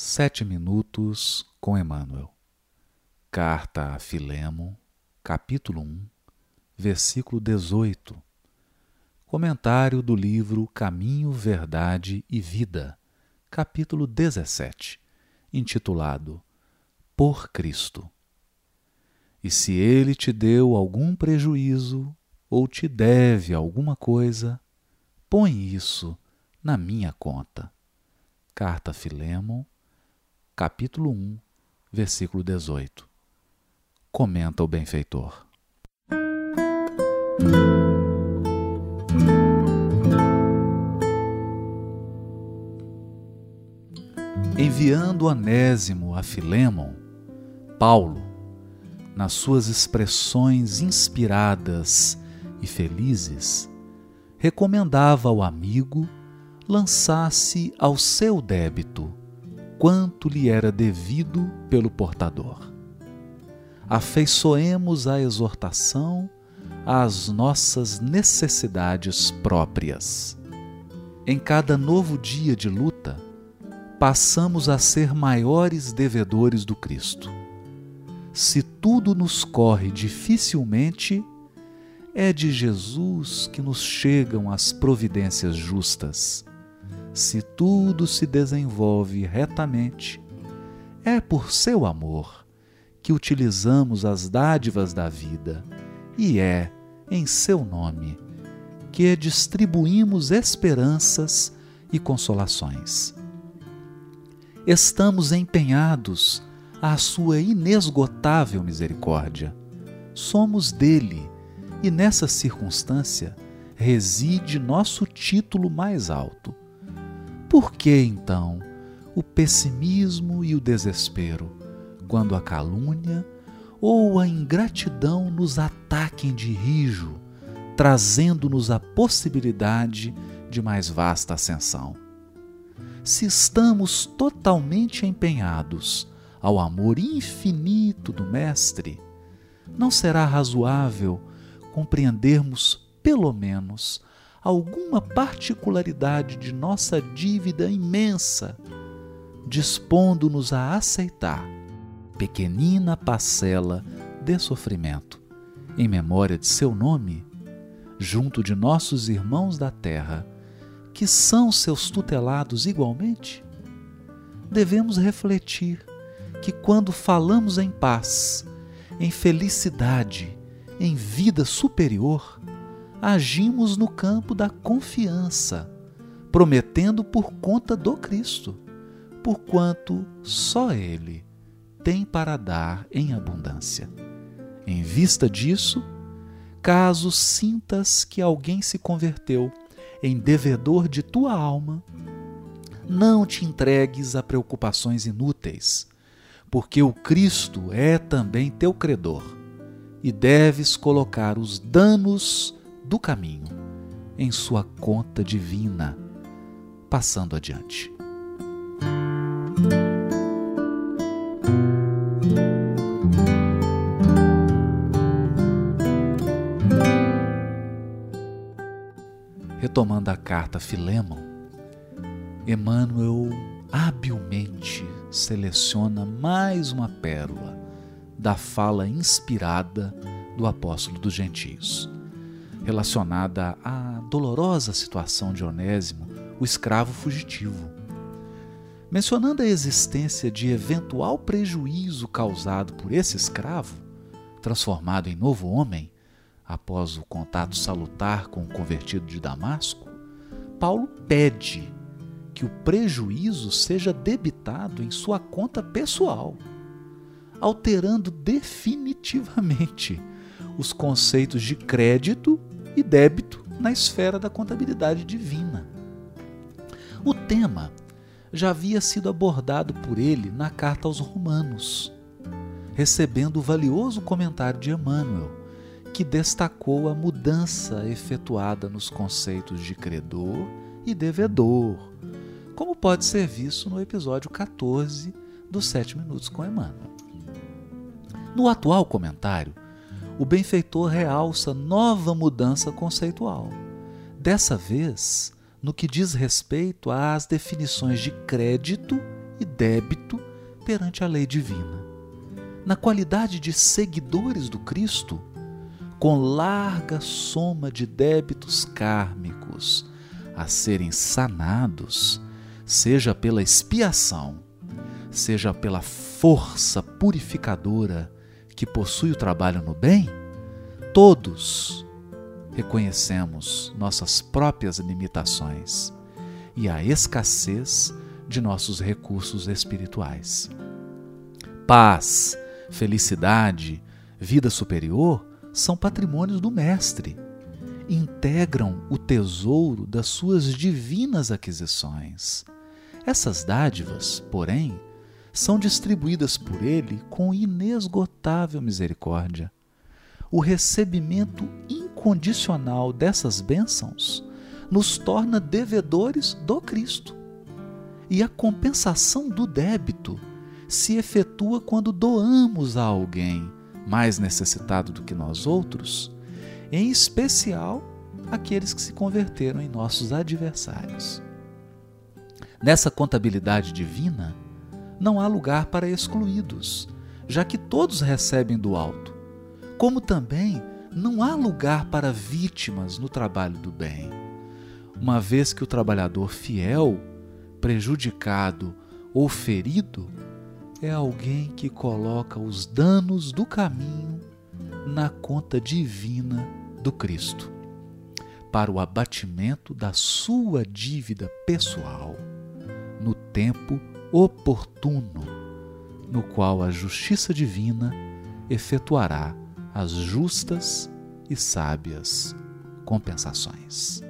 Sete minutos com Emmanuel. Carta a Filemo, capítulo 1, versículo 18. Comentário do livro Caminho, Verdade e Vida, capítulo 17, intitulado Por Cristo. E se ele te deu algum prejuízo ou te deve alguma coisa, põe isso na minha conta. Carta a Filemo, capítulo 1, versículo 18. Comenta o benfeitor. Enviando Onésimo a Filemon, Paulo, nas suas expressões inspiradas e felizes, recomendava ao amigo lançasse ao seu débito quanto lhe era devido pelo portador. Afeiçoemos a exortação às nossas necessidades próprias. Em cada novo dia de luta, passamos a ser maiores devedores do Cristo. Se tudo nos corre dificilmente, é de Jesus que nos chegam as providências justas se tudo se desenvolve retamente, é por seu amor que utilizamos as dádivas da vida e é em seu nome que distribuímos esperanças e consolações. Estamos empenhados à sua inesgotável misericórdia. Somos dele e nessa circunstância reside nosso título mais alto por que então o pessimismo e o desespero, quando a calúnia ou a ingratidão nos ataquem de rijo, trazendo-nos a possibilidade de mais vasta ascensão? Se estamos totalmente empenhados ao amor infinito do Mestre, não será razoável compreendermos, pelo menos, alguma particularidade de nossa dívida imensa, dispondo-nos a aceitar pequenina parcela de sofrimento, em memória de seu nome, junto de nossos irmãos da terra, que são seus tutelados igualmente? Devemos refletir que quando falamos em paz, em felicidade, em vida superior, agimos no campo da confiança, prometendo por conta do Cristo, porquanto só Ele tem para dar em abundância. Em vista disso, caso sintas que alguém se converteu em devedor de tua alma, não te entregues a preocupações inúteis, porque o Cristo é também teu credor, e deves colocar os danos do caminho em sua conta divina, passando adiante. Retomando a carta Filemon, Emmanuel habilmente seleciona mais uma pérola da fala inspirada do apóstolo dos gentios relacionada à dolorosa situação de Onésimo, o escravo fugitivo. Mencionando a existência de eventual prejuízo causado por esse escravo, transformado em novo homem, após o contato salutar com o convertido de Damasco, Paulo pede que o prejuízo seja debitado em sua conta pessoal, alterando definitivamente os conceitos de crédito e débito na esfera da contabilidade divina. O tema já havia sido abordado por ele na carta aos Romanos, recebendo o valioso comentário de Emmanuel, que destacou a mudança efetuada nos conceitos de credor e devedor, como pode ser visto no episódio 14 dos Sete Minutos com Emmanuel. No atual comentário, o benfeitor realça nova mudança conceitual. Dessa vez, no que diz respeito às definições de crédito e débito perante a lei divina. Na qualidade de seguidores do Cristo, com larga soma de débitos kármicos a serem sanados, seja pela expiação, seja pela força purificadora que possui o trabalho no bem, todos reconhecemos nossas próprias limitações e a escassez de nossos recursos espirituais. Paz, felicidade, vida superior são patrimônios do Mestre. Integram o tesouro das suas divinas aquisições. Essas dádivas, porém, são distribuídas por ele com inesgotável misericórdia. O recebimento incondicional dessas bênçãos nos torna devedores do Cristo. E a compensação do débito se efetua quando doamos a alguém mais necessitado do que nós outros, em especial aqueles que se converteram em nossos adversários. Nessa contabilidade divina, não há lugar para excluídos, já que todos recebem do alto, como também não há lugar para vítimas no trabalho do bem, uma vez que o trabalhador fiel, prejudicado ou ferido é alguém que coloca os danos do caminho na conta divina do Cristo, para o abatimento da sua dívida pessoal, no tempo oportuno, no qual a justiça divina efetuará as justas e sábias compensações.